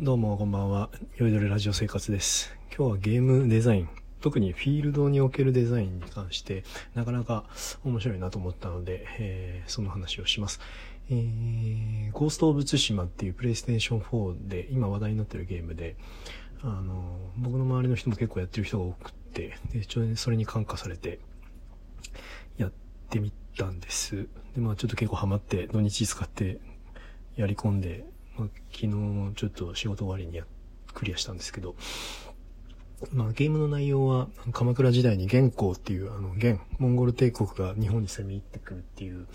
どうもこんばんは。よいどれラジオ生活です。今日はゲームデザイン、特にフィールドにおけるデザインに関して、なかなか面白いなと思ったので、えーその話をします。えー、ゴースト・オブ・ツシマっていうプレイステーション4で今話題になってるゲームで、あの、僕の周りの人も結構やってる人が多くって、で、ちょそれに感化されて、やってみたんです。で、まあちょっと結構ハマって、土日使ってやり込んで、まあ、昨日ちょっと仕事終わりにやクリアしたんですけど、まあゲームの内容は鎌倉時代に元寇っていうあの元、モンゴル帝国が日本に攻め入ってくるっていう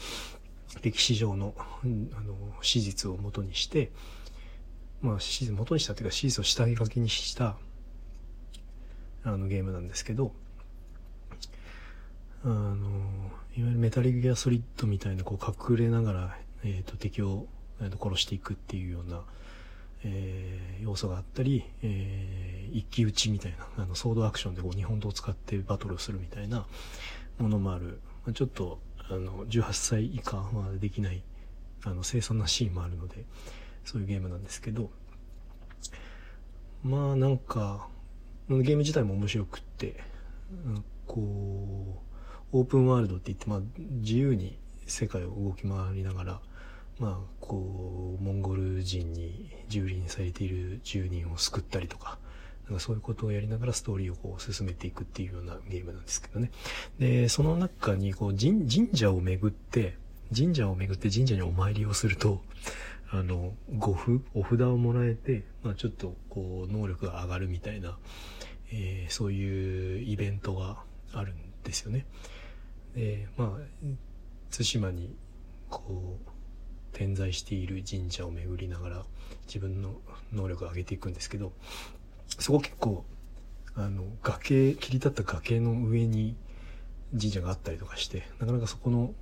歴史上のあの史実を元にして、まあ史実元にしたっていうか史実を下書きにしたあのゲームなんですけど、あの、いわゆるメタリギアソリッドみたいなこう隠れながら、えっ、と敵を、殺していくっていうような、えー要素があったり、えー一騎打ちみたいな、あの、ソードアクションでこう日本刀を使ってバトルをするみたいなものもある、まあちょっと、あの、18歳以下はできない、あの、凄惨なシーンもあるので、そういうゲームなんですけど、まあなんか、ゲーム自体も面白くって、こう、オープンワールドって言って、まあ自由に世界を動き回りながら、まあこう、モンゴル人に蹂躙されている住人を救ったりとか、なんかそういうことをやりながらストーリーをこう進めていくっていうようなゲームなんですけどね。で、その中にこう神社を巡って、神社を巡って神社にお参りをすると、あの、ご符、お札をもらえて、まあちょっとこう、能力が上がるみたいな、えーそういうイベントがあるんですよね。で、まあ、対馬にこう、点在している神社を巡りながら自分の能力を上げていくんですけど、そこ結構、あの、崖、切り立った崖の上に神社があったりとかして、なかなかそこの、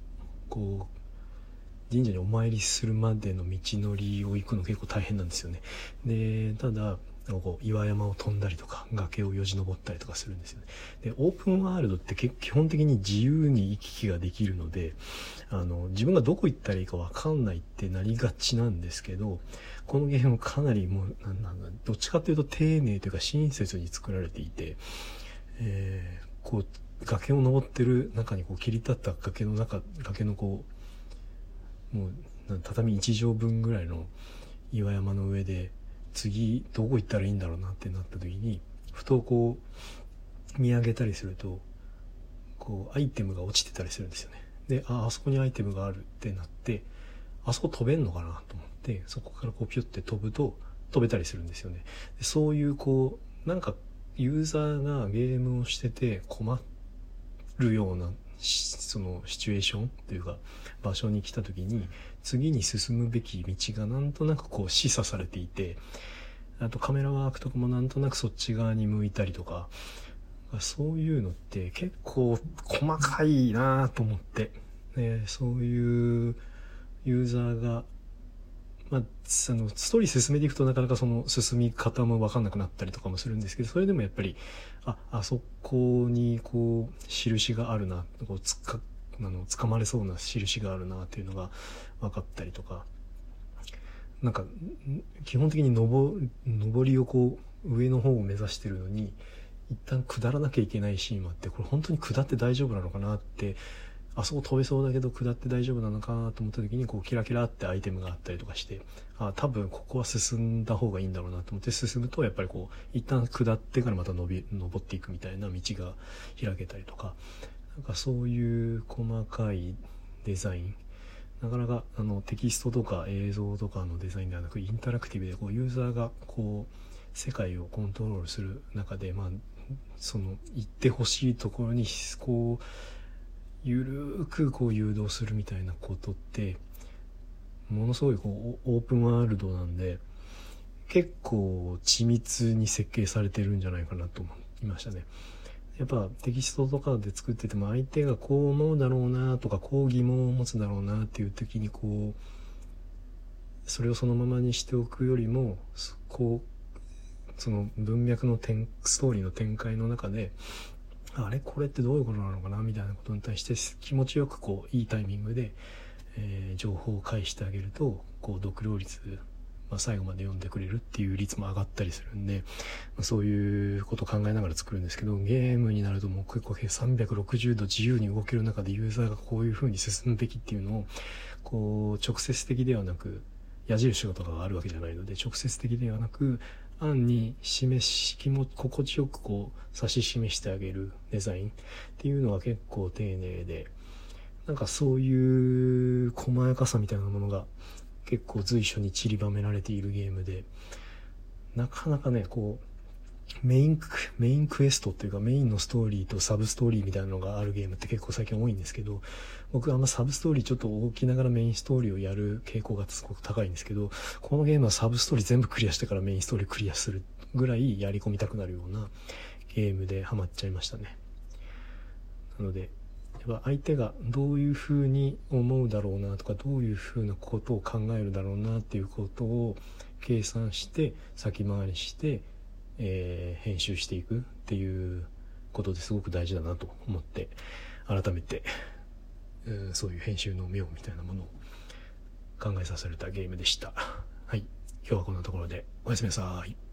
こう、神社にお参りするまでの道のりを行くの結構大変なんですよね。で、ただ、こう岩山を飛んだりとか崖をよじ登ったりとかするんですよね。で、オープンワールドって基本的に自由に行き来ができるので、あの、自分がどこ行ったらいいかわかんないってなりがちなんですけど、このゲームかなりもう、なんなん、どっちかっていうと丁寧というか親切に作られていて、えーこう、崖を登ってる中にこう切り立った崖の中、崖のこう、もう、畳1畳分ぐらいの岩山の上で、次どこ行ったらいいんだろうなってなった時に、ふとこう、見上げたりすると、こう、アイテムが落ちてたりするんですよね。で、あ、あそこにアイテムがあるってなって、あそこ飛べんのかなと思って、そこからこうピュって飛ぶと飛べたりするんですよね。でそういうこう、なんかユーザーがゲームをしてて困るようなそのシチュエーションというか場所に来た時に次に進むべき道がなんとなくこう示唆されていて、あとカメラワークとかもなんとなくそっち側に向いたりとか、そういうのって結構細かいなと思って、ね、そういうユーザーが、まあ、そのストーリー進めていくとなかなかその進み方もわかんなくなったりとかもするんですけど、それでもやっぱり、あ、あそこにこう、印があるな、こうつか、あの、掴まれそうな印があるなっていうのが分かったりとか、なんか、基本的に登登りをこう、上の方を目指してるのに、一旦下らなきゃいけないシーンもあって、これ本当に下って大丈夫なのかなって、あそこ飛べそうだけど下って大丈夫なのかなと思った時に、こうキラキラってアイテムがあったりとかして、あ、多分ここは進んだ方がいいんだろうなと思って進むと、やっぱりこう、一旦下ってからまた伸び、登っていくみたいな道が開けたりとか、なんかそういう細かいデザイン、なかなかあのテキストとか映像とかのデザインではなくインタラクティブでこうユーザーがこう世界をコントロールする中でまあその行ってほしいところにこうゆるーくこう誘導するみたいなことってものすごいこうオープンワールドなんで結構緻密に設計されてるんじゃないかなと思いましたね。やっぱテキストとかで作ってても相手がこう思うだろうなとかこう疑問を持つだろうなっていう時にこうそれをそのままにしておくよりもこうその文脈の展ストーリーの展開の中であれ？これってどういうことなのかな？みたいなことに対して気持ちよくこういいタイミングで、えー情報を返してあげるとこう読料率まあ、最後まで読んでくれるっていう率も上がったりするんで、まあ、そういうことを考えながら作るんですけどゲームになるともう結構360度自由に動ける中でユーザーがこういう風に進むべきっていうのをこう直接的ではなく矢印とかがあるわけじゃないので直接的ではなく案に示し気も心地よくこう指し示してあげるデザインっていうのは結構丁寧でなんかそういう細やかさみたいなものが結構随所に散りばめられているゲームでなかなかねこうメインメインクエストっていうかメインのストーリーとサブストーリーみたいなのがあるゲームって結構最近多いんですけど僕はあんまサブストーリーちょっと大きながらメインストーリーをやる傾向がすごく高いんですけどこのゲームはサブストーリー全部クリアしてからメインストーリークリアするぐらいやり込みたくなるようなゲームでハマっちゃいましたね。なのでやっぱ相手がどういうふうに思うだろうなとかどういうふうなことを考えるだろうなっていうことを計算して先回りしてえー、編集していくっていうことですごく大事だなと思って改めて、うん、そういう編集の妙みたいなものを考えさせられたゲームでした。はい。今日はこんなところでおやすみなさい。